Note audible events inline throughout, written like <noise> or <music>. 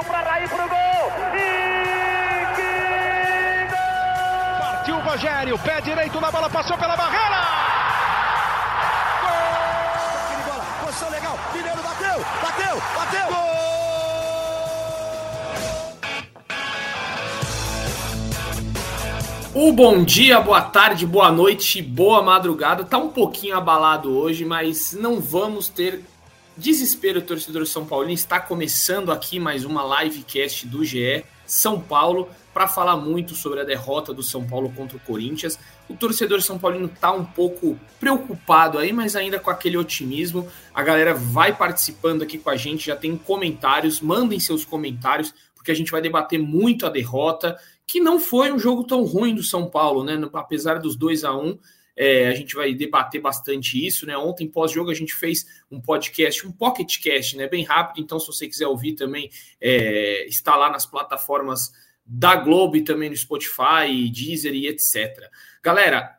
Partiu para Raí pro gol. E que gol! Partiu o Rogério, pé direito na bola, passou pela barreira. Gol! Bola, posição legal. Mineiro bateu, bateu, bateu. Gol! O bom dia, boa tarde, boa noite, boa madrugada. Tá um pouquinho abalado hoje, mas não vamos ter desespero, torcedor São Paulino. Está começando aqui mais uma livecast do GE São Paulo para falar muito sobre a derrota do São Paulo contra o Corinthians. O torcedor São Paulino tá um pouco preocupado aí, mas ainda com aquele otimismo. A galera vai participando aqui com a gente, já tem comentários, mandem seus comentários, porque a gente vai debater muito a derrota que não foi um jogo tão ruim do São Paulo, né? Apesar dos 2 a 1 um, é, a gente vai debater bastante isso, né? Ontem, pós-jogo, a gente fez um podcast, um pocketcast, né? Bem rápido, então, se você quiser ouvir também, é, está lá nas plataformas da Globo e também no Spotify, Deezer e etc. Galera,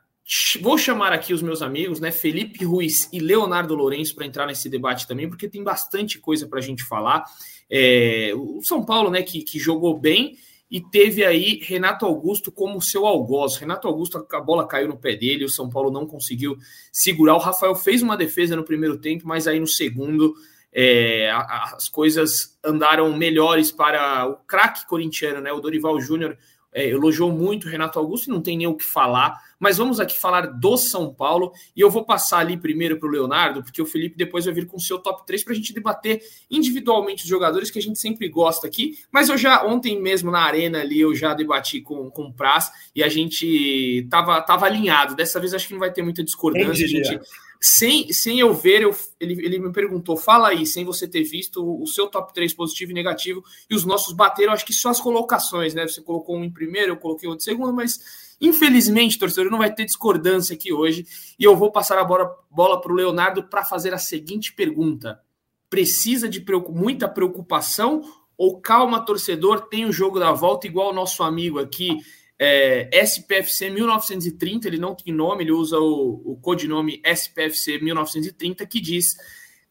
vou chamar aqui os meus amigos, né? Felipe Ruiz e Leonardo Lourenço para entrar nesse debate também, porque tem bastante coisa para a gente falar. É, o São Paulo, né, que, que jogou bem e teve aí Renato Augusto como seu algoz. Renato Augusto, a bola caiu no pé dele, o São Paulo não conseguiu segurar. O Rafael fez uma defesa no primeiro tempo, mas aí no segundo é, as coisas andaram melhores para o craque corintiano, né? O Dorival Júnior é, elogiou muito o Renato Augusto e não tem nem o que falar. Mas vamos aqui falar do São Paulo e eu vou passar ali primeiro para o Leonardo, porque o Felipe depois vai vir com o seu top 3 para a gente debater individualmente os jogadores que a gente sempre gosta aqui. Mas eu já, ontem mesmo na arena ali, eu já debati com, com o Praz e a gente tava, tava alinhado. Dessa vez acho que não vai ter muita discordância. A gente, sem, sem eu ver, eu, ele, ele me perguntou: fala aí, sem você ter visto o, seu top 3 positivo e negativo, e os nossos bateram, acho que só as colocações, né? Você colocou um em primeiro, eu coloquei outro em segundo, mas infelizmente, torcedor, não vai ter discordância aqui hoje. E eu vou passar a bola, para o Leonardo para fazer a seguinte pergunta: precisa de muita preocupação ou calma, torcedor, tem o jogo da volta, igual o nosso amigo aqui? É, SPFC 1930, ele não tem nome, ele usa o, o codinome SPFC 1930, que diz: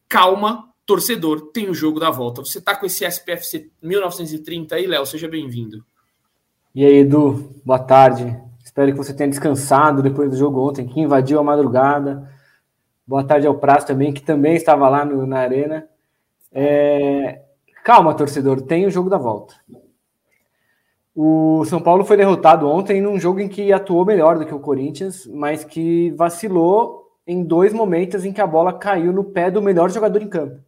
calma, torcedor, tem o jogo da volta. Você tá com esse SPFC 1930 aí, Léo? Seja bem-vindo. E aí, Edu, boa tarde. Espero que você tenha descansado depois do jogo ontem, que invadiu a madrugada. Boa tarde ao Prazo também, que também estava lá no, na arena. É... Calma, torcedor, tem o jogo da volta. O São Paulo foi derrotado ontem num jogo em que atuou melhor do que o Corinthians, mas que vacilou em dois momentos em que a bola caiu no pé do melhor jogador em campo.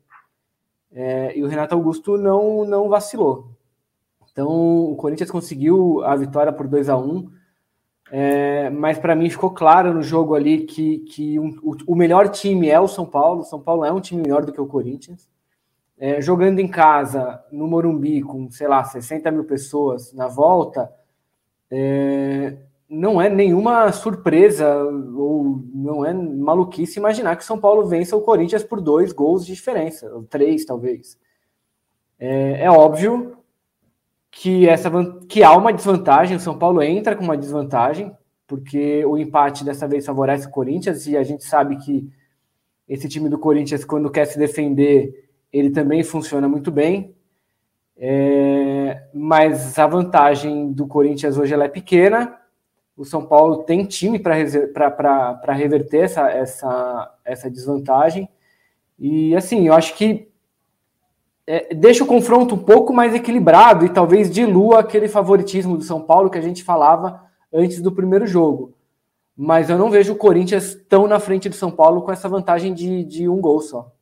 É, e o Renato Augusto não, não vacilou. Então o Corinthians conseguiu a vitória por 2 a 1 é, mas para mim ficou claro no jogo ali que, que um, o, o melhor time é o São Paulo. O São Paulo é um time melhor do que o Corinthians é, jogando em casa, no Morumbi, com, sei lá, 60 mil pessoas na volta, é, não é nenhuma surpresa ou não é maluquice imaginar que São Paulo vença o Corinthians por dois gols de diferença, ou três, talvez. É, é óbvio que, essa, que há uma desvantagem, o São Paulo entra com uma desvantagem, porque o empate dessa vez favorece o Corinthians, e a gente sabe que esse time do Corinthians, quando quer se defender, ele também funciona muito bem. É, mas a vantagem do Corinthians hoje é pequena. O São Paulo tem time para reverter essa, essa, essa desvantagem. E assim, eu acho que é, deixa o confronto um pouco mais equilibrado e talvez dilua aquele favoritismo do São Paulo que a gente falava antes do primeiro jogo. Mas eu não vejo o Corinthians tão na frente do São Paulo com essa vantagem de, de um gol só.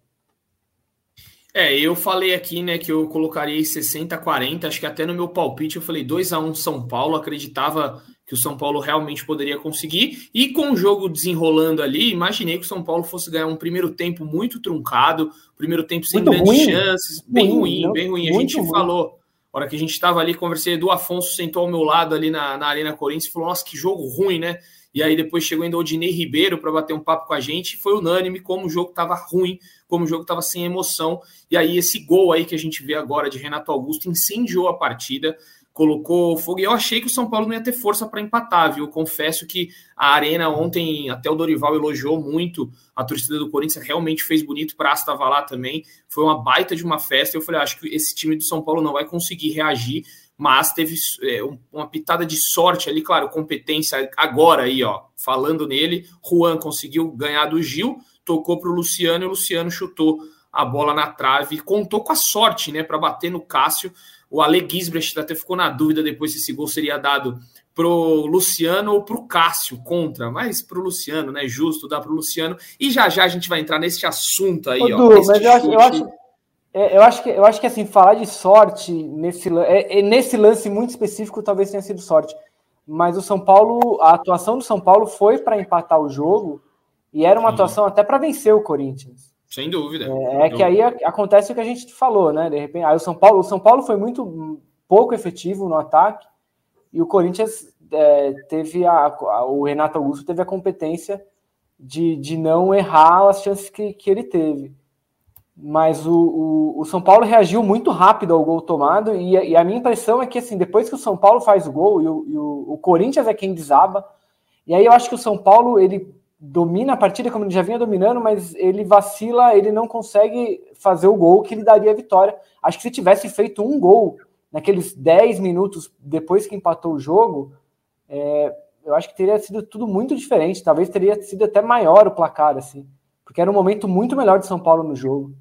É, eu falei aqui, né, que eu colocaria 60 40, acho que até no meu palpite eu falei 2 a 1 São Paulo, acreditava que o São Paulo realmente poderia conseguir, e com o jogo desenrolando ali, imaginei que o São Paulo fosse ganhar um primeiro tempo muito truncado, primeiro tempo sem muito grandes ruim. chances, bem ruim, ruim bem ruim. A gente ruim. falou, a hora que a gente estava ali, conversei, Edu Afonso sentou ao meu lado ali na, na Arena Corinthians e falou, nossa, que jogo ruim, né? E aí depois chegou ainda o Odinei Ribeiro para bater um papo com a gente. Foi unânime como o jogo estava ruim, como o jogo estava sem emoção. E aí esse gol aí que a gente vê agora de Renato Augusto incendiou a partida. colocou fogo. E eu achei que o São Paulo não ia ter força para empatar, viu? Confesso que a Arena ontem, até o Dorival elogiou muito a torcida do Corinthians, realmente fez bonito para estava lá também. Foi uma baita de uma festa. Eu falei, ah, acho que esse time do São Paulo não vai conseguir reagir, mas teve é, uma pitada de sorte ali, claro, competência agora aí, ó, falando nele. Juan conseguiu ganhar do Gil, tocou para o Luciano e o Luciano chutou a bola na trave, contou com a sorte, né, para bater no Cássio. O Ale Gisbrecht até ficou na dúvida depois se esse gol seria dado pro Luciano ou pro Cássio contra, mas pro Luciano, né? Justo dar pro Luciano. E já já a gente vai entrar nesse assunto aí, Ô, ó. Du, mas eu acho, eu acho, é, eu acho, que eu acho que assim falar de sorte nesse é, é, nesse lance muito específico talvez tenha sido sorte, mas o São Paulo, a atuação do São Paulo foi para empatar o jogo e era uma uhum. atuação até para vencer o Corinthians. Sem dúvida. É, é que aí acontece o que a gente falou, né? De repente, aí o São Paulo, o São Paulo foi muito pouco efetivo no ataque e o Corinthians é, teve a, a, o Renato Augusto teve a competência de, de não errar as chances que, que ele teve. Mas o, o, o São Paulo reagiu muito rápido ao gol tomado e, e, a minha impressão é que assim depois que o São Paulo faz o gol e o, e o, Corinthians é quem desaba e aí eu acho que o São Paulo ele domina a partida como ele já vinha dominando, mas ele vacila, ele não consegue fazer o gol que lhe daria a vitória. Acho que se tivesse feito um gol naqueles 10 minutos depois que empatou o jogo, é, eu acho que teria sido tudo muito diferente. Talvez teria sido até maior o placar, assim, porque era um momento muito melhor de São Paulo no jogo.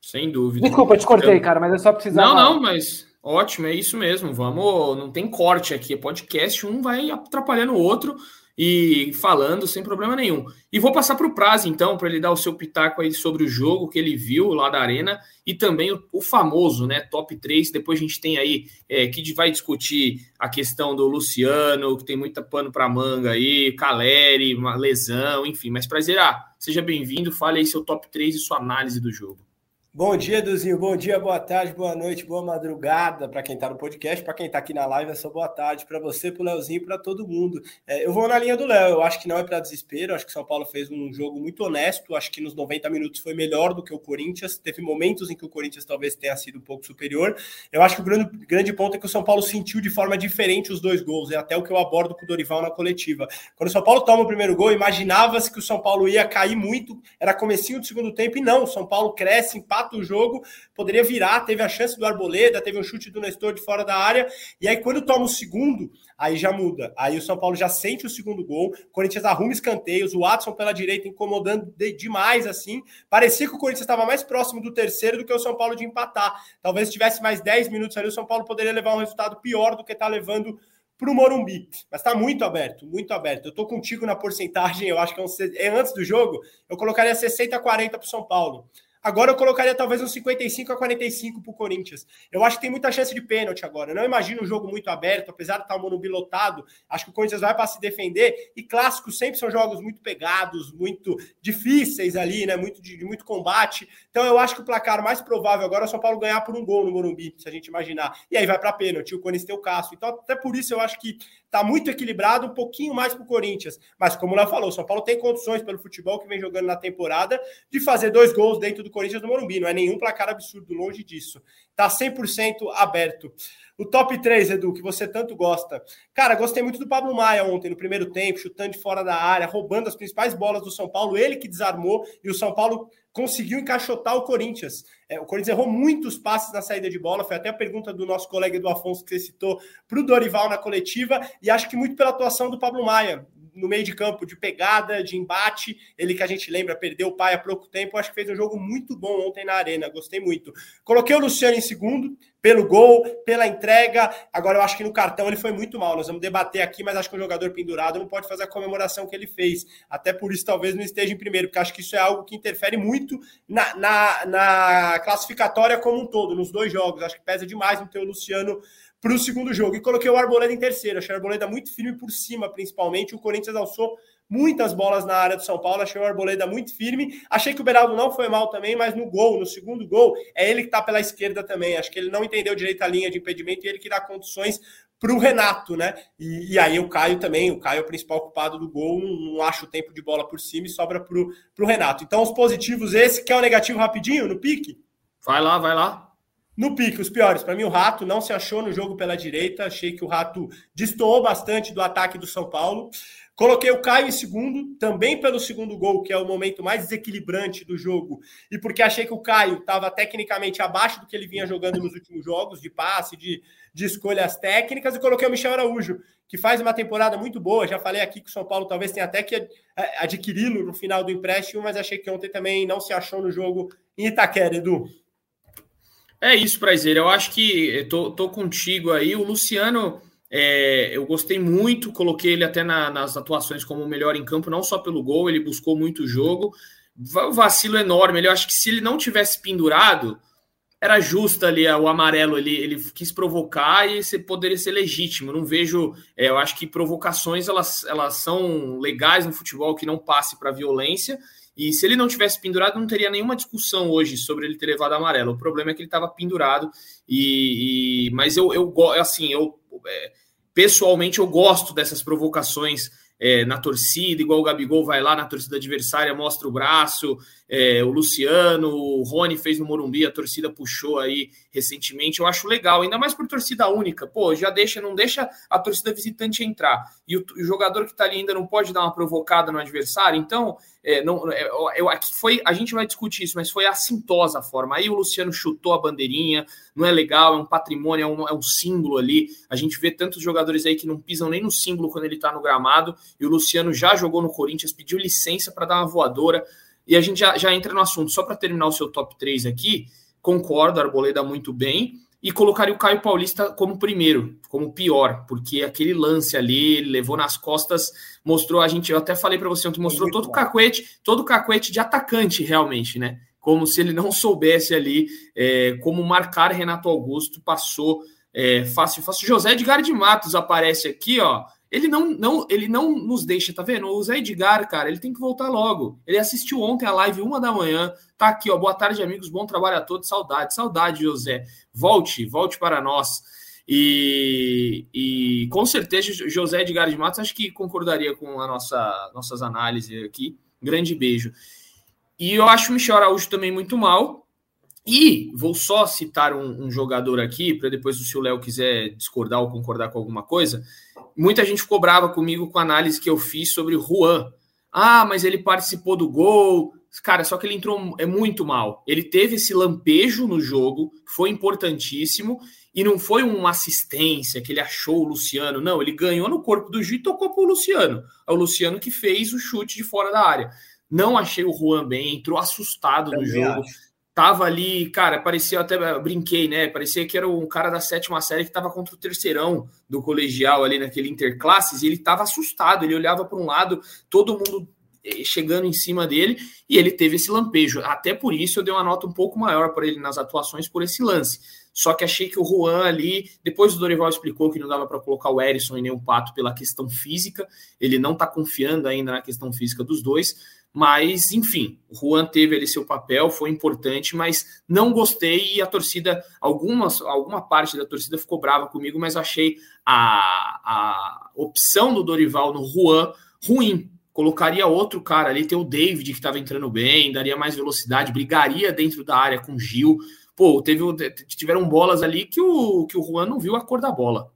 Sem dúvida. Desculpa, te cortei, cara, mas é só precisar. Não, não, mas ótimo, é isso mesmo. Vamos, não tem corte aqui, é podcast, um vai atrapalhando o outro e falando sem problema nenhum. E vou passar para o Prazo, então, para ele dar o seu pitaco aí sobre o jogo que ele viu lá da Arena e também o, o famoso, né, top 3. Depois a gente tem aí é, que vai discutir a questão do Luciano, que tem muita pano para manga aí, Caleri, uma lesão, enfim. Mas prazer, ah, seja bem-vindo, fale aí seu top 3 e sua análise do jogo. Bom dia, Duzinho. Bom dia, boa tarde, boa noite, boa madrugada para quem está no podcast, para quem está aqui na live, essa boa tarde para você, para o Leozinho, para todo mundo. É, eu vou na linha do Léo. Eu acho que não é para desespero. Acho que São Paulo fez um jogo muito honesto. Acho que nos 90 minutos foi melhor do que o Corinthians. Teve momentos em que o Corinthians talvez tenha sido um pouco superior. Eu acho que o grande, grande ponto é que o São Paulo sentiu de forma diferente os dois gols. É até o que eu abordo com o Dorival na coletiva. Quando o São Paulo toma o primeiro gol, imaginava-se que o São Paulo ia cair muito. Era comecinho do segundo tempo e não. O São Paulo cresce, empata o jogo poderia virar, teve a chance do Arboleda, teve um chute do Nestor de fora da área, e aí quando toma o segundo, aí já muda. Aí o São Paulo já sente o segundo gol, o Corinthians arruma escanteios, o Watson pela direita incomodando de, demais, assim. Parecia que o Corinthians estava mais próximo do terceiro do que o São Paulo de empatar. Talvez se tivesse mais 10 minutos ali, o São Paulo poderia levar um resultado pior do que está levando para o Morumbi. Mas está muito aberto, muito aberto. Eu estou contigo na porcentagem, eu acho que é, um, é antes do jogo, eu colocaria 60 a 40 para o São Paulo. Agora eu colocaria talvez uns 55 a 45 para o Corinthians. Eu acho que tem muita chance de pênalti agora. Eu não imagino um jogo muito aberto, apesar de estar o Morumbi lotado. Acho que o Corinthians vai para se defender. E clássicos sempre são jogos muito pegados, muito difíceis ali, né? Muito de, de muito combate. Então eu acho que o placar mais provável agora é o São Paulo ganhar por um gol no Morumbi, se a gente imaginar. E aí vai para pênalti. O Corinthians tem o Cássio. Então até por isso eu acho que está muito equilibrado, um pouquinho mais para o Corinthians. Mas como o Léo falou, o São Paulo tem condições pelo futebol que vem jogando na temporada de fazer dois gols dentro do Corinthians no Morumbi. Não é nenhum placar absurdo, longe disso. Está 100% aberto. O top 3, Edu, que você tanto gosta. Cara, gostei muito do Pablo Maia ontem, no primeiro tempo, chutando de fora da área, roubando as principais bolas do São Paulo. Ele que desarmou e o São Paulo conseguiu encaixotar o Corinthians. É, o Corinthians errou muitos passes na saída de bola. Foi até a pergunta do nosso colega Edu Afonso que você citou para o Dorival na coletiva. E acho que muito pela atuação do Pablo Maia no meio de campo, de pegada, de embate. Ele que a gente lembra, perdeu o pai há pouco tempo. Acho que fez um jogo muito bom ontem na Arena. Gostei muito. Coloquei o Luciano em segundo, pelo gol, pela entrega. Agora eu acho que no cartão ele foi muito mal. Nós vamos debater aqui, mas acho que o jogador pendurado não pode fazer a comemoração que ele fez. Até por isso talvez não esteja em primeiro, porque acho que isso é algo que interfere muito na, na, na classificatória como um todo, nos dois jogos. Acho que pesa demais no teu Luciano para o segundo jogo. E coloquei o Arboleda em terceiro. Achei o Arboleda muito firme por cima, principalmente. O Corinthians alçou muitas bolas na área do São Paulo. Achei o Arboleda muito firme. Achei que o Beraldo não foi mal também, mas no gol, no segundo gol, é ele que está pela esquerda também. Acho que ele não entendeu direito a linha de impedimento e ele que dá condições para o Renato, né? E, e, aí o Caio também, o Caio é o principal culpado do gol, não, não acha o tempo de bola por cima e sobra para o Renato. Então, os positivos, esse, que é o negativo rapidinho no pique? Vai lá, vai lá. No pique, os piores. Para mim, o Rato não se achou no jogo pela direita. Achei que o Rato destoou bastante do ataque do São Paulo. Coloquei o Caio em segundo, também pelo segundo gol, que é o momento mais desequilibrante do jogo, e porque achei que o Caio estava tecnicamente abaixo do que ele vinha jogando nos últimos jogos, de passe, de, de escolhas técnicas, e coloquei o Michel Araújo, que faz uma temporada muito boa. Já falei aqui que o São Paulo talvez tenha até que é, adquiri-lo no final do empréstimo, mas achei que ontem também não se achou no jogo em Itaquera, Edu. É isso, Prazer. Eu acho que tô, tô contigo aí. O Luciano é, eu gostei muito, coloquei ele até na, nas atuações como o melhor em campo, não só pelo gol, ele buscou muito o jogo. O vacilo enorme. Ele, eu acho que se ele não tivesse pendurado, era justo ali o amarelo. Ele, ele quis provocar e poderia ser legítimo. não vejo. É, eu acho que provocações elas, elas são legais no futebol que não passe para violência. E se ele não tivesse pendurado, não teria nenhuma discussão hoje sobre ele ter levado amarelo. O problema é que ele estava pendurado. E, e, mas eu, eu assim, eu é, pessoalmente eu gosto dessas provocações é, na torcida, igual o Gabigol vai lá na torcida adversária, mostra o braço, é, o Luciano, o Rony fez no Morumbi, a torcida puxou aí recentemente, eu acho legal, ainda mais por torcida única, pô, já deixa, não deixa a torcida visitante entrar, e o, o jogador que tá ali ainda não pode dar uma provocada no adversário, então, é, não, é, eu, aqui foi, a gente vai discutir isso, mas foi assintosa a forma, aí o Luciano chutou a bandeirinha, não é legal, é um patrimônio, é um, é um símbolo ali, a gente vê tantos jogadores aí que não pisam nem no símbolo quando ele tá no gramado, e o Luciano já jogou no Corinthians, pediu licença para dar uma voadora, e a gente já, já entra no assunto. Só para terminar o seu top 3 aqui, concordo, Arboleda muito bem. E colocaria o Caio Paulista como primeiro, como pior, porque aquele lance ali, ele levou nas costas, mostrou a gente, eu até falei para você ontem, mostrou todo o cacuete, todo o cacuete de atacante realmente, né? Como se ele não soubesse ali é, como marcar Renato Augusto, passou é, fácil, fácil. José Edgar de Matos aparece aqui, ó, ele não, não, ele não nos deixa, tá vendo? O Zé Edgar, cara, ele tem que voltar logo. Ele assistiu ontem a live, uma da manhã. Tá aqui, ó. Boa tarde, amigos. Bom trabalho a todos. Saudade, saudade, José. Volte, volte para nós. E, e com certeza, José Edgar de Matos, acho que concordaria com a nossa nossas análises aqui. Grande beijo. E eu acho o Michel Araújo também muito mal. E vou só citar um, um jogador aqui, para depois, se o Léo quiser discordar ou concordar com alguma coisa muita gente ficou brava comigo com a análise que eu fiz sobre o Juan. Ah, mas ele participou do gol. Cara, só que ele entrou é muito mal. Ele teve esse lampejo no jogo, foi importantíssimo, e não foi uma assistência que ele achou o Luciano. Não, ele ganhou no corpo do juiz e tocou para o Luciano. É o Luciano que fez o chute de fora da área. Não achei o Juan bem, entrou assustado no jogo. Acho tava ali, cara, parecia até brinquei, né? Parecia que era um cara da sétima série que tava contra o terceirão do colegial ali naquele interclasses e ele tava assustado. Ele olhava para um lado, todo mundo eh, chegando em cima dele e ele teve esse lampejo. Até por isso eu dei uma nota um pouco maior para ele nas atuações por esse lance. Só que achei que o Juan ali, depois o Dorival explicou que não dava para colocar o Erisson e nem o Pato pela questão física, ele não tá confiando ainda na questão física dos dois mas, enfim, o Juan teve ali seu papel, foi importante, mas não gostei e a torcida, algumas, alguma parte da torcida ficou brava comigo, mas achei a, a opção do Dorival no Juan ruim. Colocaria outro cara ali, tem o David que estava entrando bem, daria mais velocidade, brigaria dentro da área com o Gil. Pô, teve, tiveram bolas ali que o, que o Juan não viu a cor da bola.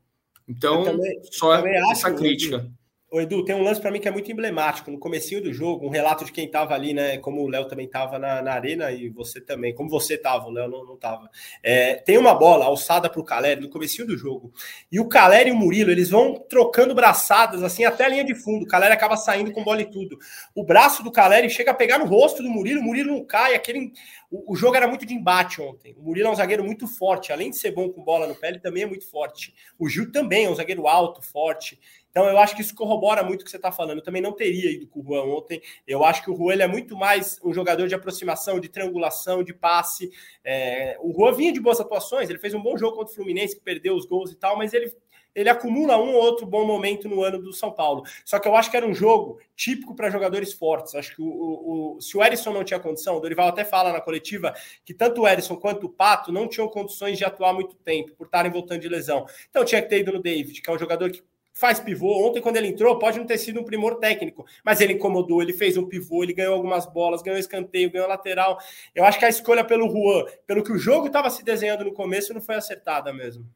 Então, também, só essa crítica. Ô, Edu, tem um lance para mim que é muito emblemático. No comecinho do jogo, um relato de quem estava ali, né? Como o Léo também estava na, na, arena e você também, como você estava, o Léo não estava. É, tem uma bola alçada para o Caleri no comecinho do jogo. E o Caleri e o Murilo, eles vão trocando braçadas, assim, até a linha de fundo. O Caleri acaba saindo com bola e tudo. O braço do Caleri chega a pegar no rosto do Murilo, o Murilo não cai. Aquele... O, o jogo era muito de embate ontem. O Murilo é um zagueiro muito forte. Além de ser bom com bola no pé, ele também é muito forte. O Gil também é um zagueiro alto, forte. Então, eu acho que isso corrobora muito o que você está falando. Eu também não teria ido com o Juan ontem. Eu acho que o Juan é muito mais um jogador de aproximação, de triangulação, de passe. É... o Juan vinha de boas atuações, ele fez um bom jogo contra o Fluminense, que perdeu os gols e tal, mas ele ele acumula um ou outro bom momento no ano do São Paulo. Só que eu acho que era um jogo típico para jogadores fortes. Acho que o, o, o, se o Erisson não tinha condição, o Dorival até fala na coletiva que tanto o Erisson quanto o Pato não tinham condições de atuar muito tempo, por estarem voltando de lesão. Então tinha que ter ido no David, que é um jogador que faz pivô. Ontem, quando ele entrou, pode não ter sido um primor técnico, mas ele incomodou, ele fez um pivô, ele ganhou algumas bolas, ganhou escanteio, ganhou lateral. Eu acho que a escolha pelo Juan, pelo que o jogo estava se desenhando no começo, não foi acertada mesmo.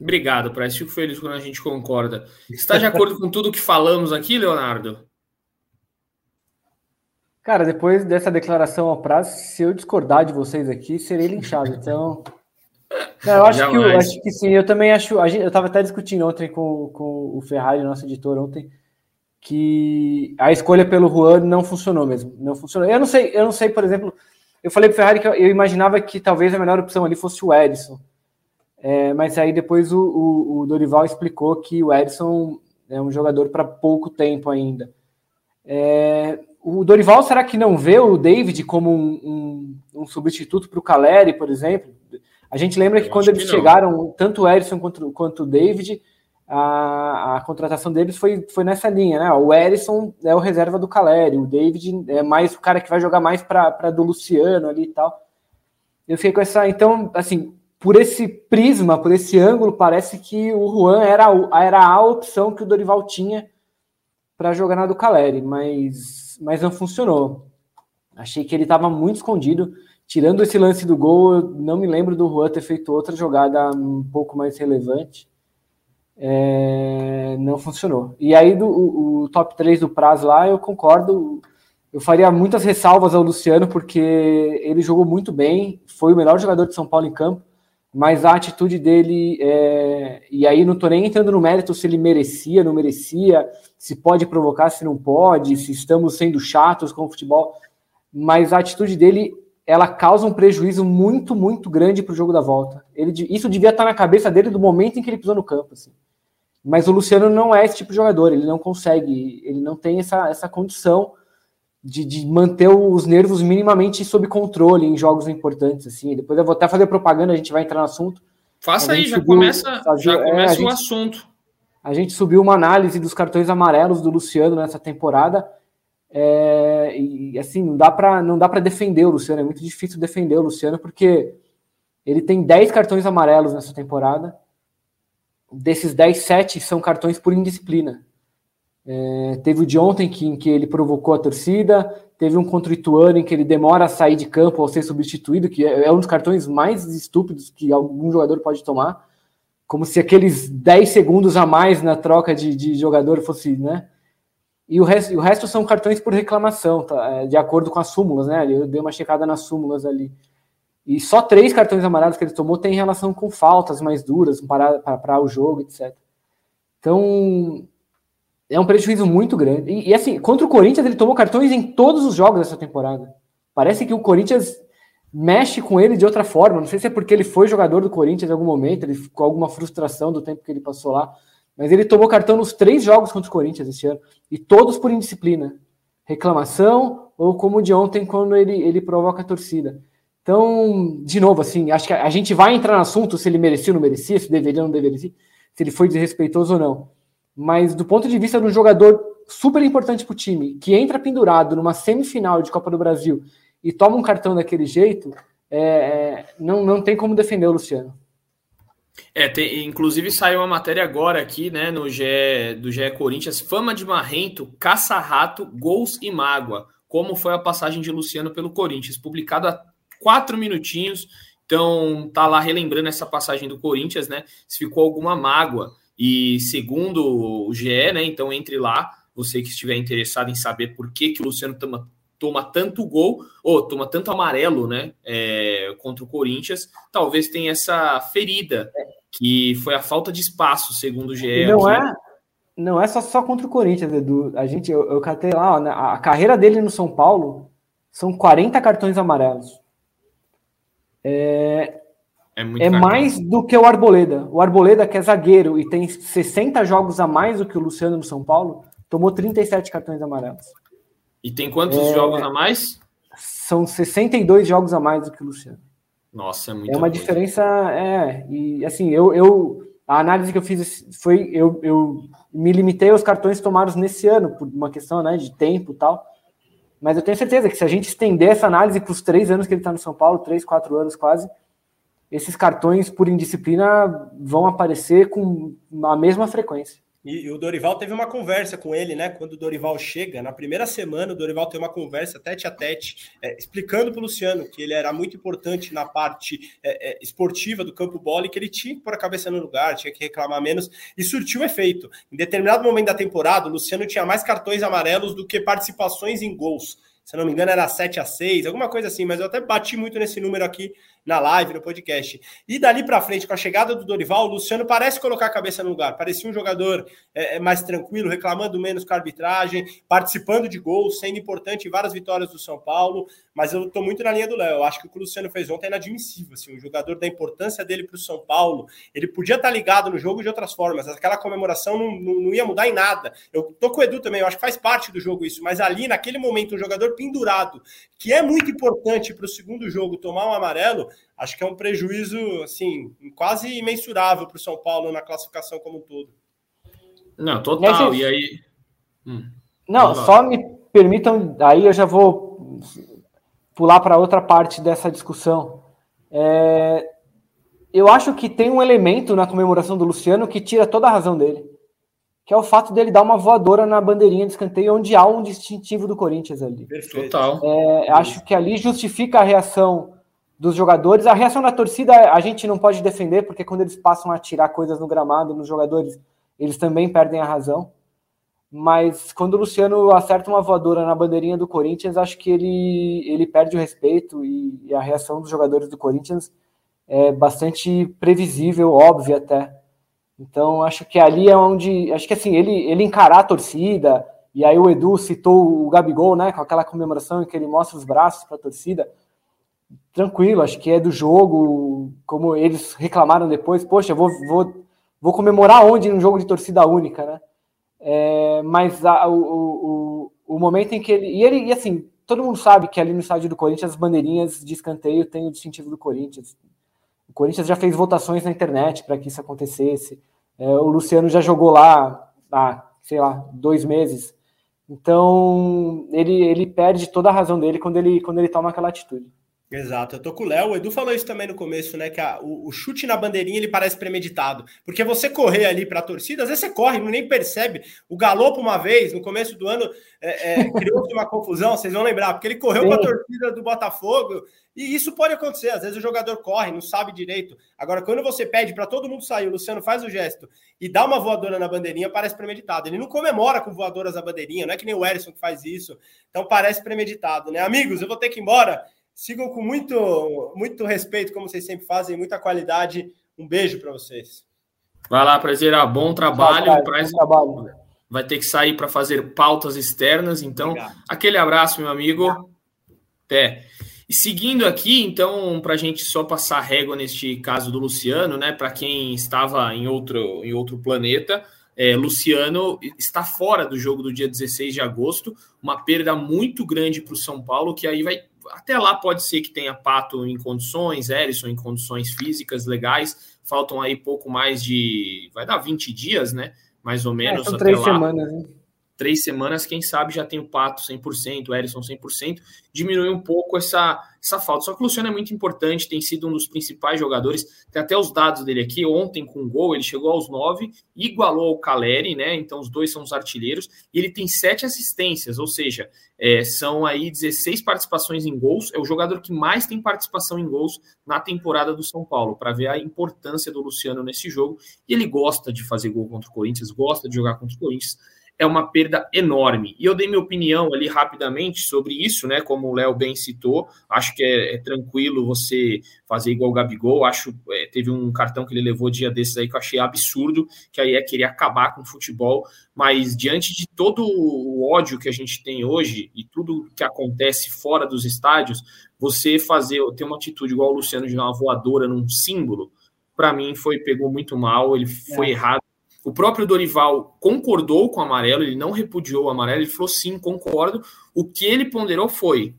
Obrigado, Price. Fico feliz quando a gente concorda. Está de acordo com tudo que falamos aqui, Leonardo? Cara, depois dessa declaração ao prazo, se eu discordar de vocês aqui, serei linchado. Então, não, eu acho que, eu acho que sim. Eu também acho. Gente, eu estava até discutindo ontem com, com o Ferrari, nosso editor, ontem, que a escolha pelo Juan não funcionou mesmo. Não funcionou. Eu não sei, eu não sei, por exemplo, eu falei para o Ferrari que eu, eu, imaginava que talvez a melhor opção ali fosse o Edson. É, mas aí depois o, o, o, Dorival explicou que o Edson é um jogador para pouco tempo ainda. É, o Dorival será que não vê o David como um, um, um substituto para o Caleri, por exemplo? A gente lembra que Eu quando eles que chegaram, tanto o Erisson quanto, quanto o David, a, a, contratação deles foi, foi nessa linha, né? O Erisson é o reserva do Caleri, o David é mais o cara que vai jogar mais para do Luciano ali e tal. Eu fiquei com essa. Então, assim, por esse prisma, por esse ângulo, parece que o Juan era, era a opção que o Dorival tinha para jogar na do Caleri, mas, mas não funcionou. Achei que ele estava muito escondido. Tirando esse lance do gol, eu não me lembro do Juan ter feito outra jogada um pouco mais relevante. É, não funcionou. E aí, do, o, o, top 3 do prazo lá, eu concordo. Eu faria muitas ressalvas ao Luciano, porque ele jogou muito bem, foi o melhor jogador de São Paulo em campo, mas a atitude dele, é, e aí não estou nem entrando no mérito se ele merecia, não merecia, se pode provocar, se não pode, se estamos sendo chatos com o futebol, mas a atitude dele ela causa um prejuízo muito, muito grande para o jogo da volta. Ele, isso devia estar na cabeça dele do momento em que ele pisou no campo. Assim. Mas o Luciano não é esse tipo de jogador, ele não consegue, ele não tem essa, essa condição de, de manter os nervos minimamente sob controle em jogos importantes. Assim. Depois eu vou até fazer propaganda, a gente vai entrar no assunto. Faça aí, já subiu, começa, já é, começa o gente, assunto. A gente subiu uma análise dos cartões amarelos do Luciano nessa temporada é, e assim, não dá para não dá para defender o Luciano, é muito difícil defender o Luciano porque ele tem 10 cartões amarelos nessa temporada. Desses 10, 7 são cartões por indisciplina. É, teve o de ontem que, em que ele provocou a torcida, teve um contra o Ituano em que ele demora a sair de campo ao ser substituído, que é, é um dos cartões mais estúpidos que algum jogador pode tomar, como se aqueles 10 segundos a mais na troca de, de jogador fosse, né? E o resto, o resto são cartões por reclamação, tá? É, de acordo com as súmulas, né? Eu dei uma checada nas súmulas ali. E só três cartões amarelos que ele tomou tem relação com faltas mais duras para, o jogo, etc. Então, é um prejuízo muito grande. E, e, assim, contra o Corinthians, ele tomou cartões em todos os jogos dessa temporada. Parece que o Corinthians mexe com ele de outra forma. Não sei se é porque ele foi jogador do Corinthians em algum momento, ele ficou alguma frustração do tempo que ele passou lá. Mas ele tomou cartão nos três jogos contra o Corinthians esse ano. E todos por indisciplina. Reclamação, ou como de ontem, quando ele, ele provoca a torcida. Então, de novo, assim, acho que a gente vai entrar no assunto se ele merecia ou não merecia, se deveria ou não deveria, se ele foi desrespeitoso ou não. Mas do ponto de vista de um jogador super importante para o time, que entra pendurado numa semifinal de Copa do Brasil e toma um cartão daquele jeito, é, é não, não tem como defender o Luciano. É, tem, inclusive saiu uma matéria agora aqui, né, no GE, do GE Corinthians, fama de marrento, caça-rato, gols e mágoa. Como foi a passagem de Luciano pelo Corinthians, publicado há quatro minutinhos. Então, tá lá relembrando essa passagem do Corinthians, né? Se ficou alguma mágoa. E segundo o GE, né? Então, entre lá, você que estiver interessado em saber por que, que o Luciano toma, tanto gol, ou toma tanto amarelo, né? É, contra o Corinthians, talvez tenha essa ferida que foi a falta de espaço, segundo o GE. Não é, não é só, só contra o Corinthians, Edu. A gente, eu, eu catei lá, ó, né, a carreira dele no São Paulo são 40 cartões amarelos. É, é, é mais do que o Arboleda. O Arboleda, que é zagueiro e tem 60 jogos a mais do que o Luciano no São Paulo, tomou 37 cartões amarelos. E tem quantos é, jogos a mais? São 62 jogos a mais do que o Luciano. Nossa, é muito. É uma coisa. diferença. É, e assim, eu, eu. A análise que eu fiz foi. Eu, eu me limitei aos cartões tomados nesse ano, por uma questão né, de tempo e tal. Mas eu tenho certeza que se a gente estender essa análise para os três anos que ele está no São Paulo, três, quatro anos quase, esses cartões por indisciplina vão aparecer com a mesma frequência. E, e, o Dorival teve uma conversa com ele, né? Quando o Dorival chega, na primeira semana, o Dorival tem uma conversa tete a tete, é, explicando para o Luciano que ele era muito importante na parte é, é, esportiva do campo bola e que ele tinha que pôr a cabeça no lugar, tinha que reclamar menos, e surtiu efeito. Em determinado momento da temporada, o Luciano tinha mais cartões amarelos do que participações em gols. Se não me engano, era 7 a 6 alguma coisa assim, mas eu até bati muito nesse número aqui na live, no podcast. E dali para frente, com a chegada do Dorival, o Luciano parece colocar a cabeça no lugar. Parecia um jogador é, é, mais tranquilo, reclamando menos com a arbitragem, participando de gols, sendo importante em várias vitórias do São Paulo. Mas eu estou muito na linha do Léo. Eu acho que o que o Luciano fez ontem é inadmissível. Assim, um jogador da importância dele para o São Paulo. Ele podia estar tá ligado no jogo de outras formas. Aquela comemoração não, não, não ia mudar em nada. Eu tô com o Edu também, eu acho que faz parte do jogo isso. Mas ali, naquele momento, um jogador pendurado, que é muito importante para o segundo jogo tomar um amarelo, acho que é um prejuízo assim quase imensurável para o São Paulo na classificação como um todo. Não, total. E aí. Hum. Não, só me permitam, aí eu já vou pular para outra parte dessa discussão. É, eu acho que tem um elemento na comemoração do Luciano que tira toda a razão dele, que é o fato dele dar uma voadora na bandeirinha de escanteio, onde há um distintivo do Corinthians ali. Perfeito. Total. É, acho que ali justifica a reação dos jogadores. A reação da torcida a gente não pode defender, porque quando eles passam a tirar coisas no gramado, nos jogadores, eles também perdem a razão. Mas quando o Luciano acerta uma voadora na bandeirinha do Corinthians, acho que ele, ele perde o respeito e, e a reação dos jogadores do Corinthians é bastante previsível, óbvia até. Então acho que ali é onde. Acho que assim, ele, ele encarar a torcida, e aí o Edu citou o Gabigol, né? Com aquela comemoração em que ele mostra os braços para a torcida tranquilo, acho que é do jogo, como eles reclamaram depois, poxa, vou, vou, vou comemorar onde num jogo de torcida única, né? É, mas a, o, o, o momento em que ele. E ele, e assim, todo mundo sabe que ali no estádio do Corinthians as bandeirinhas de escanteio têm o distintivo do Corinthians. O Corinthians já fez votações na internet para que isso acontecesse. É, o Luciano já jogou lá há, sei lá, dois meses. Então ele, ele perde toda a razão dele quando ele, quando ele toma aquela atitude. Exato, eu tô com o Léo. O Edu falou isso também no começo, né? Que a, o, o, chute na bandeirinha ele parece premeditado. Porque você correr ali para a torcida, às vezes você corre, nem percebe. O Galopo, uma vez, no começo do ano, é, é, <laughs> criou-se uma confusão, vocês vão lembrar, porque ele correu para a torcida do Botafogo. E isso pode acontecer. Às vezes o jogador corre, não sabe direito. Agora, quando você pede para todo mundo sair, o Luciano faz o gesto e dá uma voadora na bandeirinha, parece premeditado. Ele não comemora com voadoras na bandeirinha, não é que nem o Erisson que faz isso. Então parece premeditado, né? Amigos, eu vou ter que ir embora. Sigam com muito, muito respeito, como vocês sempre fazem, muita qualidade. Um beijo para vocês. Vai lá, prazer, bom trabalho. Vai, Prazer... bom trabalho. Vai ter que sair para fazer pautas externas. Então, Obrigado. aquele abraço, meu amigo. Até. E seguindo aqui, então, para a gente só passar régua neste caso do Luciano, né? Para quem estava em outro, em outro planeta, é, Luciano está fora do jogo do dia 16 de agosto, uma perda muito grande para o São Paulo, que aí vai até lá pode ser que tenha Pato em condições, Erison em condições físicas legais. Faltam aí pouco mais de. Vai dar 20 dias, né? Mais ou é, menos. É, são três lá. semanas, né? Três semanas, quem sabe já tem o Pato 100%, o Erisson 100%, diminui um pouco essa, essa falta. Só que o Luciano é muito importante, tem sido um dos principais jogadores, tem até os dados dele aqui, ontem com gol, ele chegou aos nove, igualou o Caleri, né, então os dois são os artilheiros, e ele tem sete assistências, ou seja, é, são aí 16 participações em gols, é o jogador que mais tem participação em gols na temporada do São Paulo, para ver a importância do Luciano nesse jogo, e ele gosta de fazer gol contra o Corinthians, gosta de jogar contra o Corinthians, é uma perda enorme. E eu dei minha opinião ali rapidamente sobre isso, né? Como o Léo bem citou, acho que é, é, tranquilo você fazer igual o Gabigol. Acho é, teve um cartão que ele levou dia desses aí que eu achei absurdo, que aí é querer acabar com o futebol. Mas diante de todo o ódio que a gente tem hoje e tudo que acontece fora dos estádios, você fazer ter uma atitude igual o Luciano de uma voadora num símbolo, para mim foi pegou muito mal, ele foi é. errado o próprio Dorival concordou com o amarelo, ele não repudiou o amarelo, ele falou sim, concordo. O que ele ponderou foi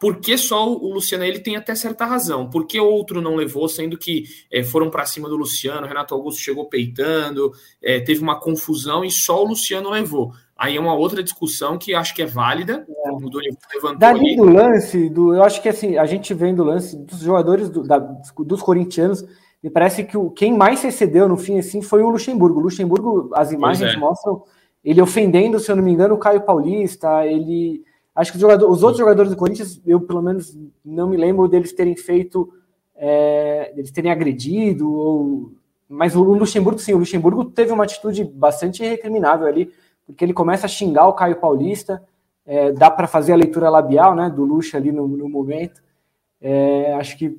por que só o Luciano ele tem até certa razão, por que outro não levou, sendo que é, foram para cima do Luciano, Renato Augusto chegou peitando, é, teve uma confusão e só o Luciano levou. Aí é uma outra discussão que acho que é válida. É. O Dorival levantou Dali do lance, do, eu acho que assim, a gente vem do lance dos jogadores do, da, dos corintianos me parece que o, quem mais se excedeu no fim assim foi o Luxemburgo. O Luxemburgo, as imagens é. mostram ele ofendendo, se eu não me engano, o Caio Paulista, ele. Acho que os, os outros jogadores do Corinthians, eu pelo menos não me lembro deles terem feito, é, eles terem agredido, ou... mas o Luxemburgo, sim, o Luxemburgo teve uma atitude bastante recriminável ali, porque ele começa a xingar o Caio Paulista, é, dá para fazer a leitura labial, né, do Luxo ali no, no momento. É, acho que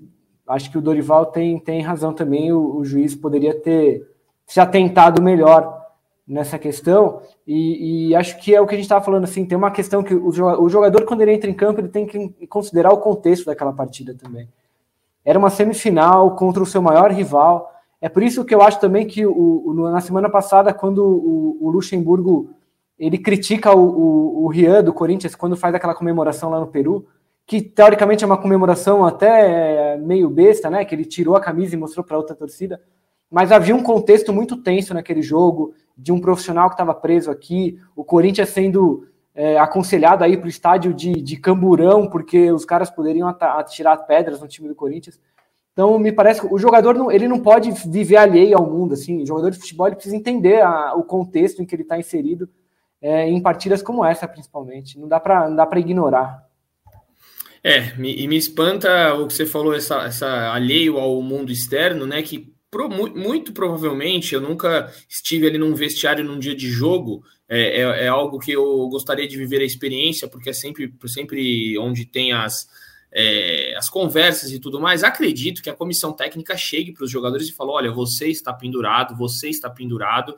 acho que o Dorival tem, tem razão também, o, o juiz poderia ter se atentado melhor nessa questão, e, e, acho que é o que a gente estava falando, assim, tem uma questão que o, o jogador, quando ele entra em campo, ele tem que considerar o contexto daquela partida também. Era uma semifinal contra o seu maior rival, é por isso que eu acho também que o, o na semana passada, quando o, o Luxemburgo ele critica o, o, o Rian do Corinthians quando faz aquela comemoração lá no Peru, que teoricamente é uma comemoração até meio besta, né? Que ele tirou a camisa e mostrou para outra torcida. Mas havia um contexto muito tenso naquele jogo, de um profissional que estava preso aqui, o Corinthians sendo é, aconselhado a ir para o estádio de, de Camburão, porque os caras poderiam atirar pedras no time do Corinthians. Então, me parece que o jogador não, ele não pode viver alheio ao mundo. Assim. O jogador de futebol precisa entender a, o contexto em que ele está inserido, é, em partidas como essa, principalmente. Não dá para ignorar. É, me, e me espanta o que você falou, essa, essa alheio ao mundo externo, né? Que pro, muito provavelmente eu nunca estive ali num vestiário num dia de jogo. É, é, é, algo que eu gostaria de viver a experiência, porque é sempre, sempre onde tem as, é, as conversas e tudo mais. Acredito que a comissão técnica chegue para os jogadores e fale: olha, você está pendurado, você está pendurado.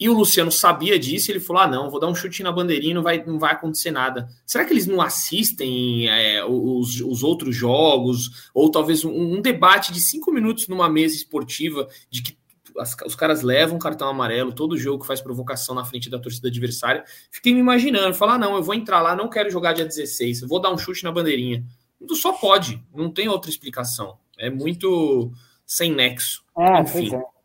E o Luciano sabia disso, ele falou: ah, não, vou dar um chute na bandeirinha, não vai, não vai acontecer nada. Será que eles não assistem é, os, os outros jogos? Ou talvez um, um, debate de cinco minutos numa mesa esportiva de que as, os caras levam cartão amarelo, todo jogo que faz provocação na frente da torcida adversária. Fiquei me imaginando, falar: ah, não, eu vou entrar lá, não quero jogar dia 16, vou dar um chute na bandeirinha. Só pode, não tem outra explicação. É muito sem nexo. É, Enfim. É.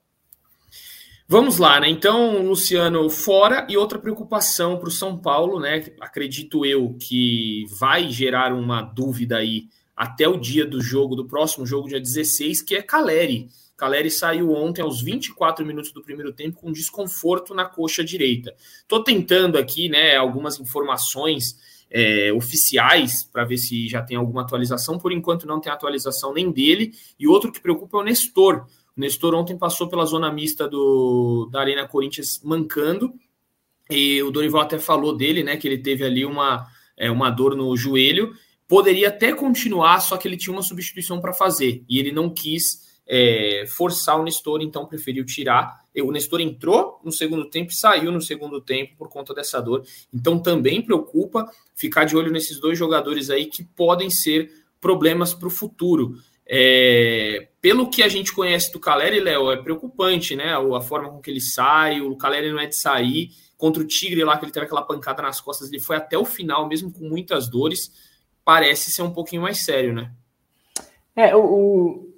Vamos lá, né? Então, Luciano fora e outra preocupação para o São Paulo, né? Acredito eu que vai gerar uma dúvida aí até o dia do jogo, do próximo jogo, dia 16, que é Caleri. Caleri saiu ontem aos 24 minutos do primeiro tempo com desconforto na coxa direita. Estou tentando aqui, né, algumas informações é, oficiais para ver se já tem alguma atualização. Por enquanto não tem atualização nem dele. E outro que preocupa é o Nestor. O Nestor ontem passou pela zona mista do, da Arena Corinthians mancando, e o Dorival até falou dele, né, que ele teve ali uma, é, uma dor no joelho. Poderia até continuar, só que ele tinha uma substituição para fazer, e ele não quis é, forçar o Nestor, então preferiu tirar. O Nestor entrou no segundo tempo e saiu no segundo tempo por conta dessa dor. Então também preocupa ficar de olho nesses dois jogadores aí que podem ser problemas para o futuro. É, pelo que a gente conhece do Caleri, Léo, é preocupante, né? A forma com que ele sai, o Caleri não é de sair. Contra o Tigre lá, que ele teve aquela pancada nas costas, ele foi até o final, mesmo com muitas dores. Parece ser um pouquinho mais sério, né? É, o,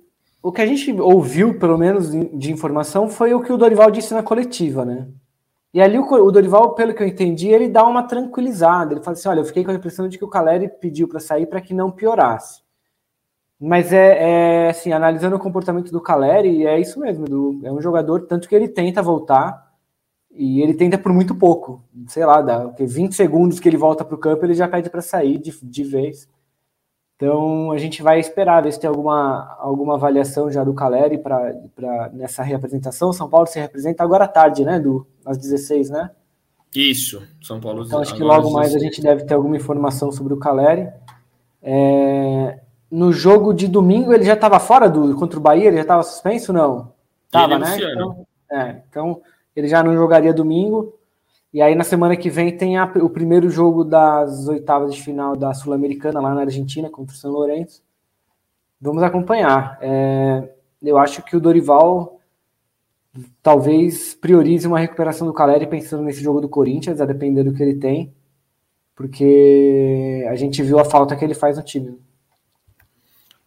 o que a gente ouviu, pelo menos de informação, foi o que o Dorival disse na coletiva, né? E ali o, o Dorival, pelo que eu entendi, ele dá uma tranquilizada. Ele fala assim: olha, eu fiquei com a impressão de que o Caleri pediu para sair para que não piorasse. Mas é, é, assim, analisando o comportamento do Caleri, é isso mesmo, do, é um jogador, tanto que ele tenta voltar, e ele tenta por muito pouco, sei lá, dá porque 20 segundos que ele volta para o campo, ele já pede para sair de, de vez. Então a gente vai esperar ver se tem alguma, alguma avaliação já do Caleri para nessa reapresentação. São Paulo se representa agora à tarde, né? Do, às 16, né? Isso, São Paulo. Então acho que logo mais a gente deve ter alguma informação sobre o Caleri. É, no jogo de domingo ele já estava fora do contra o Bahia, ele já estava suspenso, não? Tava, né? Então, é, então ele já não jogaria domingo. E aí na semana que vem tem a, o primeiro jogo das oitavas de final da Sul-Americana lá na Argentina contra o São Lourenço. Vamos acompanhar. É, eu acho que o Dorival talvez priorize uma recuperação do Caleri pensando nesse jogo do Corinthians, a depender do que ele tem, porque a gente viu a falta que ele faz no time.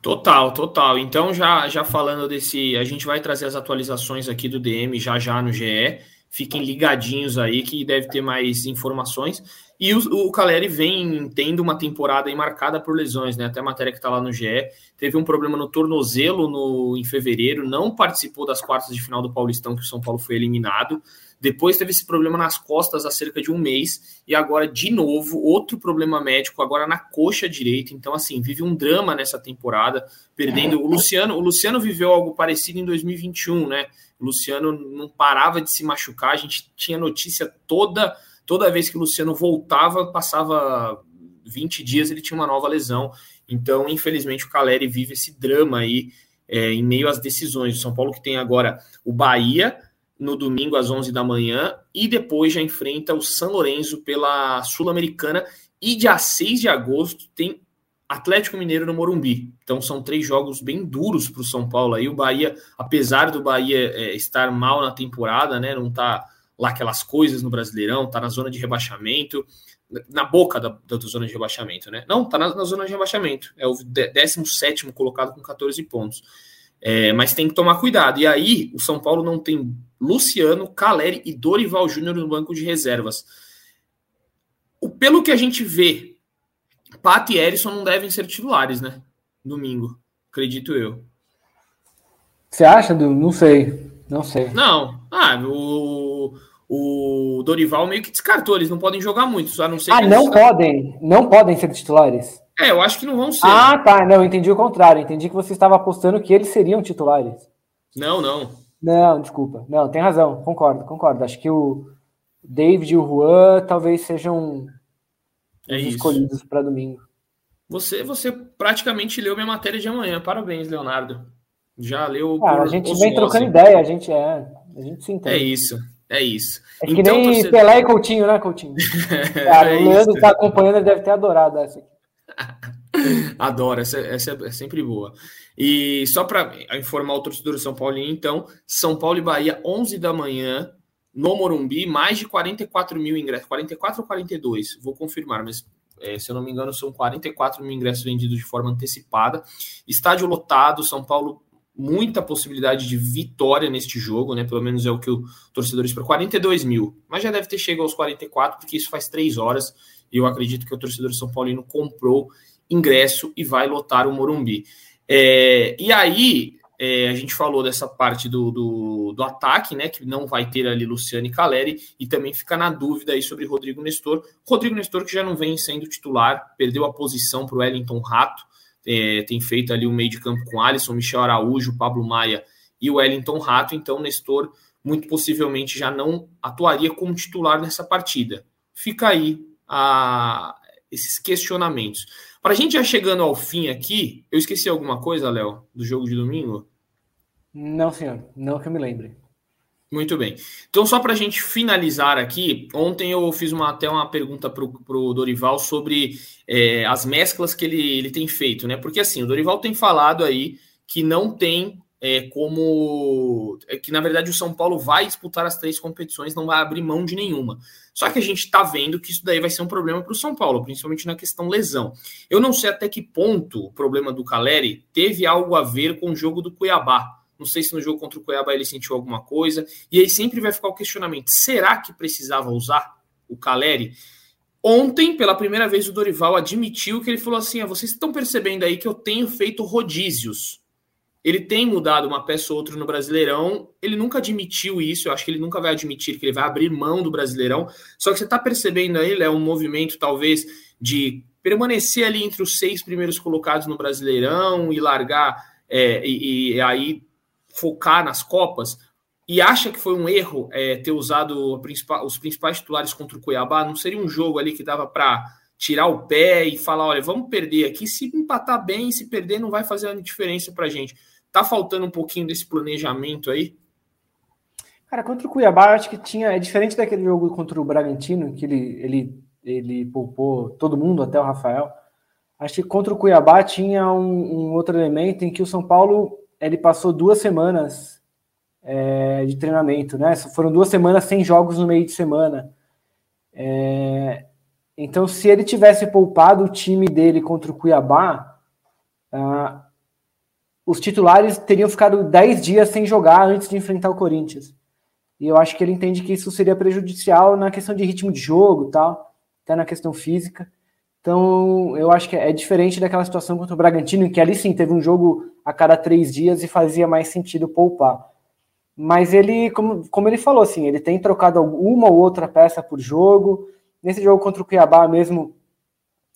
Total, total. Então, já, já falando desse, a gente vai trazer as atualizações aqui do DM já já no GE. Fiquem ligadinhos aí que deve ter mais informações. E o, o Caleri vem tendo uma temporada marcada por lesões, né? Até a matéria que está lá no GE. Teve um problema no tornozelo no, em fevereiro, não participou das quartas de final do Paulistão, que o São Paulo foi eliminado. Depois teve esse problema nas costas há cerca de um mês. E agora, de novo, outro problema médico, agora na coxa direita. Então, assim, vive um drama nessa temporada, perdendo. O Luciano, o Luciano viveu algo parecido em 2021, né? O Luciano não parava de se machucar, a gente tinha notícia toda toda vez que o Luciano voltava, passava 20 dias, ele tinha uma nova lesão. Então, infelizmente, o Caleri vive esse drama aí é, em meio às decisões. O São Paulo que tem agora o Bahia no domingo às 11 da manhã e depois já enfrenta o São Lourenço pela Sul-Americana e dia 6 de agosto tem Atlético Mineiro no Morumbi. Então são três jogos bem duros para o São Paulo aí. O Bahia, apesar do Bahia é, estar mal na temporada, né, não está lá aquelas coisas no Brasileirão, tá na zona de rebaixamento, na boca da, da zona de rebaixamento, né? Não, tá na, na, zona de rebaixamento. É o 17 colocado com 14 pontos. É, mas tem que tomar cuidado. E aí, o São Paulo não tem Luciano, Caleri e Dorival Júnior no banco de reservas. O, pelo que a gente vê, Pato e Erisson não devem ser titulares, né? Domingo, acredito eu. Você acha, Du? Não sei. Não sei. Não. Ah, o, o Dorival meio que descartou, eles não podem jogar muito, a não ser Ah, não podem, não podem ser titulares. É, eu acho que não vão ser. Ah, tá, não, entendi o contrário, entendi que você estava apostando que eles seriam titulares. Não, não. Não, desculpa. Não, tem razão, concordo, concordo. Acho que o David e o Juan talvez sejam é escolhidos para domingo. Você, você praticamente leu minha matéria de amanhã. Parabéns, Leonardo. Já leu. Ah, a gente vem trocando ideia, a gente é. A gente se entende. É isso. É isso. É que então, nem torcedor... Pelé e Coutinho, né, Coutinho? <laughs> Cara, é o Leandro está acompanhando, ele deve ter adorado essa aqui. <laughs> Adoro, essa, essa é sempre boa. E só para informar o torcedor do São Paulo, então, São Paulo e Bahia, 11 da manhã, no Morumbi, mais de 44 mil ingressos. 44 ou 42? Vou confirmar, mas é, se eu não me engano, são 44 mil ingressos vendidos de forma antecipada. Estádio lotado, São Paulo muita possibilidade de vitória neste jogo, né? Pelo menos é o que o torcedor espera. 42 mil, mas já deve ter chegado aos 44, porque isso faz três horas. E eu acredito que o torcedor São Paulino comprou ingresso e vai lotar o Morumbi. É, e aí, é, a gente falou dessa parte do, do, do, ataque, né? Que não vai ter ali Luciano e Caleri, e também fica na dúvida aí sobre Rodrigo Nestor. Rodrigo Nestor, que já não vem sendo titular, perdeu a posição para o Wellington Rato é, tem feito ali o meio de campo com Alisson, Michel Araújo, Pablo Maia e o Wellington Rato, então Nestor muito possivelmente já não atuaria como titular nessa partida. Fica aí a, esses questionamentos. Para a gente já chegando ao fim aqui, eu esqueci alguma coisa, Léo, do jogo de domingo? Não, senhor, não que eu me lembre. Muito bem. Então, só para a gente finalizar aqui, ontem eu fiz uma, até uma pergunta para o Dorival sobre é, as mesclas que ele, ele tem feito, né? Porque assim, o Dorival tem falado aí que não tem é, como. É, que na verdade o São Paulo vai disputar as três competições, não vai abrir mão de nenhuma. Só que a gente está vendo que isso daí vai ser um problema para o São Paulo, principalmente na questão lesão. Eu não sei até que ponto o problema do Caleri teve algo a ver com o jogo do Cuiabá não sei se no jogo contra o Cuiabá ele sentiu alguma coisa. E aí sempre vai ficar o questionamento: será que precisava usar o Caleri? Ontem, pela primeira vez, o Dorival admitiu que ele falou assim: ah, vocês estão percebendo aí que eu tenho feito rodízios. Ele tem mudado uma peça ou outra no Brasileirão. Ele nunca admitiu isso. Eu acho que ele nunca vai admitir que ele vai abrir mão do Brasileirão. Só que você está percebendo aí, é um movimento talvez de permanecer ali entre os seis primeiros colocados no Brasileirão e largar é, e, e, aí focar nas Copas e acha que foi um erro é, ter usado principal, os principais titulares contra o Cuiabá? Não seria um jogo ali que dava para tirar o pé e falar: olha, vamos perder aqui. Se empatar bem, se perder, não vai fazer a diferença para gente. Tá faltando um pouquinho desse planejamento aí? Cara, contra o Cuiabá, acho que tinha. É diferente daquele jogo contra o Bragantino, que ele, ele, ele poupou todo mundo, até o Rafael. Acho que contra o Cuiabá tinha um, um outro elemento em que o São Paulo ele passou duas semanas é, de treinamento, né? Foram duas semanas sem jogos no meio de semana. É, então, se ele tivesse poupado o time dele contra o Cuiabá, ah, os titulares teriam ficado dez dias sem jogar antes de enfrentar o Corinthians. E eu acho que ele entende que isso seria prejudicial na questão de ritmo de jogo tal. até na questão física. Então, eu acho que é diferente daquela situação contra o Bragantino, em que ali sim teve um jogo a cada três dias e fazia mais sentido poupar. Mas ele, como, como ele falou, assim, ele tem trocado uma ou outra peça por jogo. Nesse jogo contra o Cuiabá mesmo,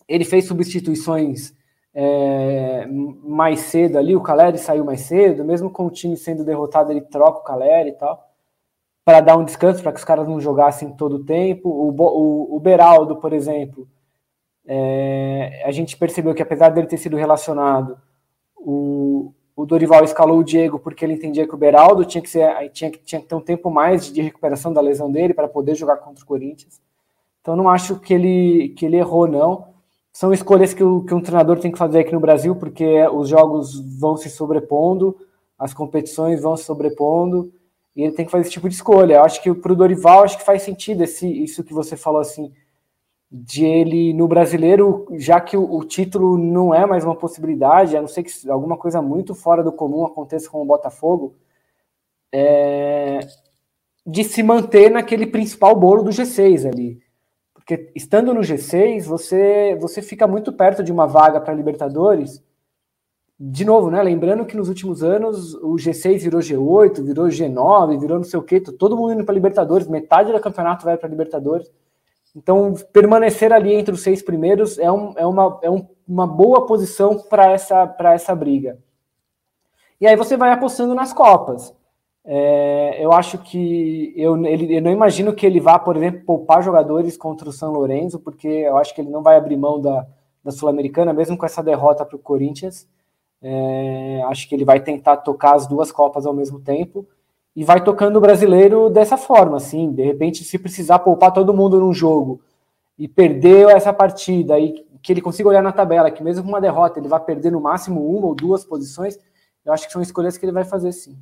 ele fez substituições é, mais cedo ali, o Caleri saiu mais cedo, mesmo com o time sendo derrotado, ele troca o Caleri e tal, para dar um descanso, para que os caras não jogassem todo o tempo. O, o, o Beraldo, por exemplo, é, a gente percebeu que apesar dele ter sido relacionado, o, o Dorival escalou o Diego porque ele entendia que o Beraldo tinha que, ser, tinha, tinha que ter um tempo mais de recuperação da lesão dele para poder jogar contra o Corinthians. Então não acho que ele, que ele errou, não são escolhas que, o, que um treinador tem que fazer aqui no Brasil, porque os jogos vão se sobrepondo, as competições vão se sobrepondo, e ele tem que fazer esse tipo de escolha. Eu acho que para o Dorival, acho que faz sentido esse, isso que você falou assim, de ele no brasileiro, já que o, o, título não é mais uma possibilidade, a não ser que alguma coisa muito fora do comum aconteça com o Botafogo, é, de se manter naquele principal bolo do G6 ali. Porque estando no G6, você, você fica muito perto de uma vaga para Libertadores. De novo, né? Lembrando que nos últimos anos o G6 virou G8, virou G9, virou não sei o quê, todo mundo indo para Libertadores, metade do campeonato vai para Libertadores. Então, permanecer ali entre os seis primeiros é, um, é, uma, é um, uma boa posição para essa, essa briga. E aí você vai apostando nas Copas. É, eu acho que eu, ele, eu não imagino que ele vá, por exemplo, poupar jogadores contra o São Lourenço, porque eu acho que ele não vai abrir mão da, da Sul-Americana, mesmo com essa derrota para o Corinthians. É, acho que ele vai tentar tocar as duas Copas ao mesmo tempo e vai tocando o brasileiro dessa forma, assim. De repente, se precisar poupar todo mundo num jogo e perder essa partida, e que ele consiga olhar na tabela, que mesmo com uma derrota ele vai perder no máximo uma ou duas posições, eu acho que são escolhas que ele vai fazer sim.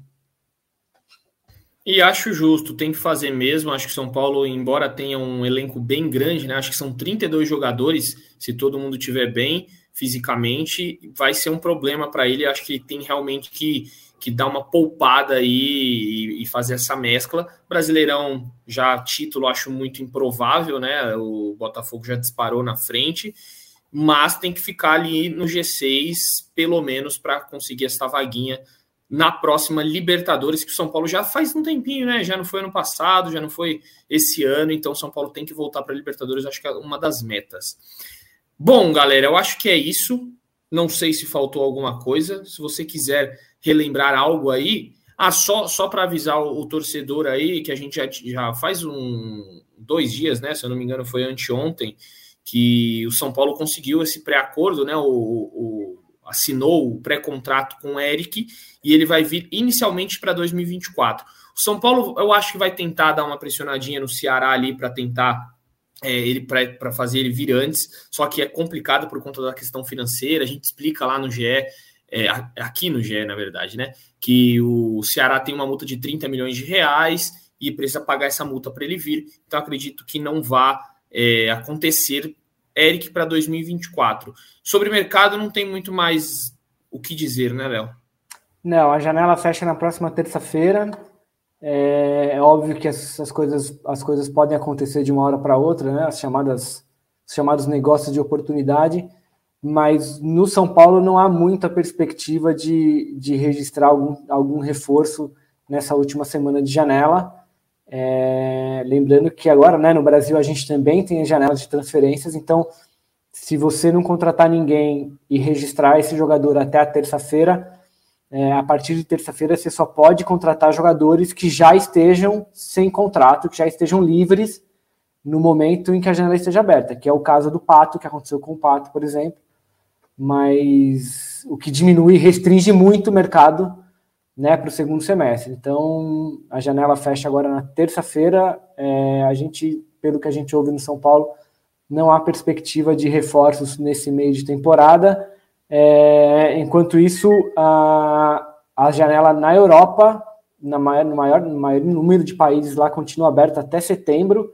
E acho justo, tem que fazer mesmo. Acho que São Paulo, embora tenha um elenco bem grande, né? Acho que são 32 jogadores. Se todo mundo estiver bem fisicamente, vai ser um problema para ele. Acho que tem realmente que, que dar uma poupada aí e, e, fazer essa mescla. Brasileirão, já título, acho muito improvável, né? O Botafogo já disparou na frente, mas tem que ficar ali no G6, pelo menos, para conseguir essa vaguinha na próxima Libertadores, que o São Paulo já faz um tempinho, né? Já não foi ano passado, já não foi esse ano, então São Paulo tem que voltar para a Libertadores, acho que é uma das metas. Bom, galera, eu acho que é isso. Não sei se faltou alguma coisa. Se você quiser relembrar algo aí, ah, só, só para avisar o, o, torcedor aí, que a gente já, já faz um dois dias, né? Se eu não me engano, foi anteontem, que o São Paulo conseguiu esse pré-acordo, né? O, o, assinou o pré-contrato com o Eric e ele vai vir inicialmente para 2024. O São Paulo, eu acho que vai tentar dar uma pressionadinha no Ceará ali para tentar é, ele para fazer ele vir antes, só que é complicado por conta da questão financeira. A gente explica lá no GE, é, aqui no GE, na verdade, né? Que o Ceará tem uma multa de 30 milhões de reais e precisa pagar essa multa para ele vir. Então acredito que não vá é, acontecer Eric para 2024. Sobre o mercado, não tem muito mais o que dizer, né, Léo? Não, a janela fecha na próxima terça-feira. É, é, óbvio que essas coisas, as coisas podem acontecer de uma hora para outra, né? As chamadas, os chamados negócios de oportunidade. Mas no São Paulo não há muita perspectiva de, de registrar algum, algum reforço nessa última semana de janela. É, lembrando que agora, né, no Brasil, a gente também tem a janela de transferências, então, se você não contratar ninguém e registrar esse jogador até a terça-feira, é, a partir de terça-feira você só pode contratar jogadores que já estejam sem contrato, que já estejam livres no momento em que a janela esteja aberta, que é o caso do Pato, que aconteceu com o Pato, por exemplo, mas o que diminui, restringe muito o mercado né, para o segundo semestre. Então, a janela fecha agora na terça-feira. É, a gente, pelo que a gente ouve no São Paulo, não há perspectiva de reforços nesse meio de temporada. É, enquanto isso, a, a janela na Europa, na maior, no, maior, no maior número de países lá, continua aberta até setembro.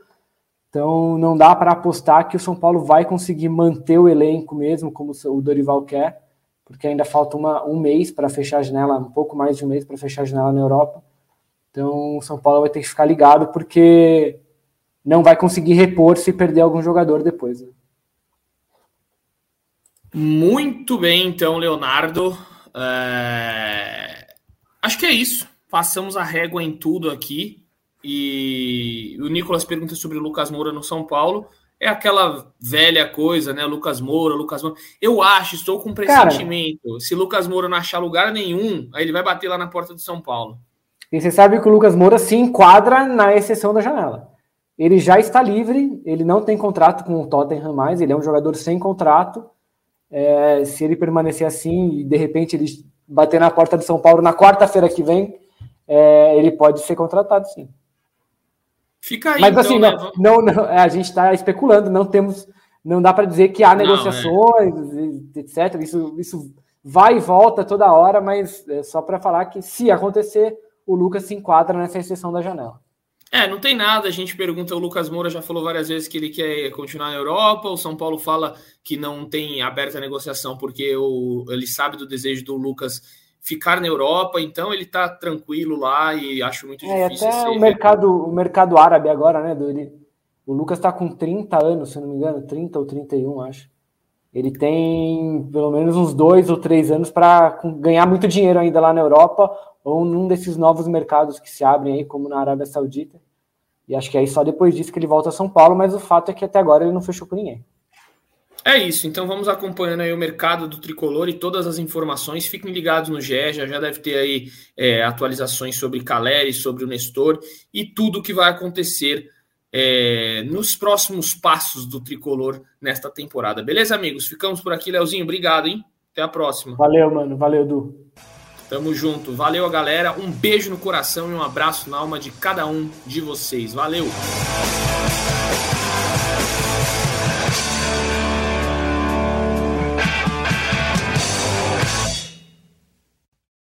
Então, não dá para apostar que o São Paulo vai conseguir manter o elenco mesmo, como o Dorival quer porque ainda falta uma, um mês para fechar a janela, um pouco mais de um mês para fechar a janela na Europa. Então, o São Paulo vai ter que ficar ligado, porque não vai conseguir repor se perder algum jogador depois. Né? Muito bem, então, Leonardo. É... Acho que é isso. Passamos a régua em tudo aqui. E o Nicolas pergunta sobre o Lucas Moura no São Paulo. É aquela velha coisa, né? Lucas Moura, Lucas Moura. Eu acho, estou com pressentimento. Cara, se Lucas Moura não achar lugar nenhum, aí ele vai bater lá na porta do São Paulo. E você sabe que o Lucas Moura se enquadra na exceção da janela. Ele já está livre, ele não tem contrato com o Tottenham mais, ele é um jogador sem contrato. É, se ele permanecer assim e de repente ele bater na porta do São Paulo na quarta-feira que vem, é, ele pode ser contratado sim. Fica aí, Mas então, assim, né? não, não, não, é, a gente está especulando, não temos, não dá para dizer que há não, negociações, é. etc. Isso, isso vai e volta toda hora, mas é só para falar que se acontecer, o Lucas se enquadra nessa exceção da janela. É, não tem nada. A gente pergunta, o Lucas Moura já falou várias vezes que ele quer continuar na Europa. O São Paulo fala que não tem aberta negociação porque o, ele sabe do desejo do Lucas ficar na Europa, então ele tá tranquilo lá e acho muito é, difícil. Até o mercado, o mercado árabe agora, né? Do, ele, o Lucas tá com 30 anos, se não me engano, 30 ou 31, acho. Ele tem pelo menos uns dois ou três anos para ganhar muito dinheiro ainda lá na Europa ou num desses novos mercados que se abrem aí, como na Arábia Saudita. E acho que aí só depois disso que ele volta a São Paulo, mas o fato é que até agora ele não fechou com ninguém. É isso, então vamos acompanhando aí o mercado do tricolor e todas as informações. Fiquem ligados no GE, já, já deve ter aí é, atualizações sobre Caleri, sobre o Nestor e tudo o que vai acontecer é, nos próximos passos do tricolor nesta temporada. Beleza, amigos? Ficamos por aqui, Leozinho. Obrigado, hein? Até a próxima. Valeu, mano. Valeu, Du. Tamo junto. Valeu, galera. Um beijo no coração e um abraço na alma de cada um de vocês. Valeu!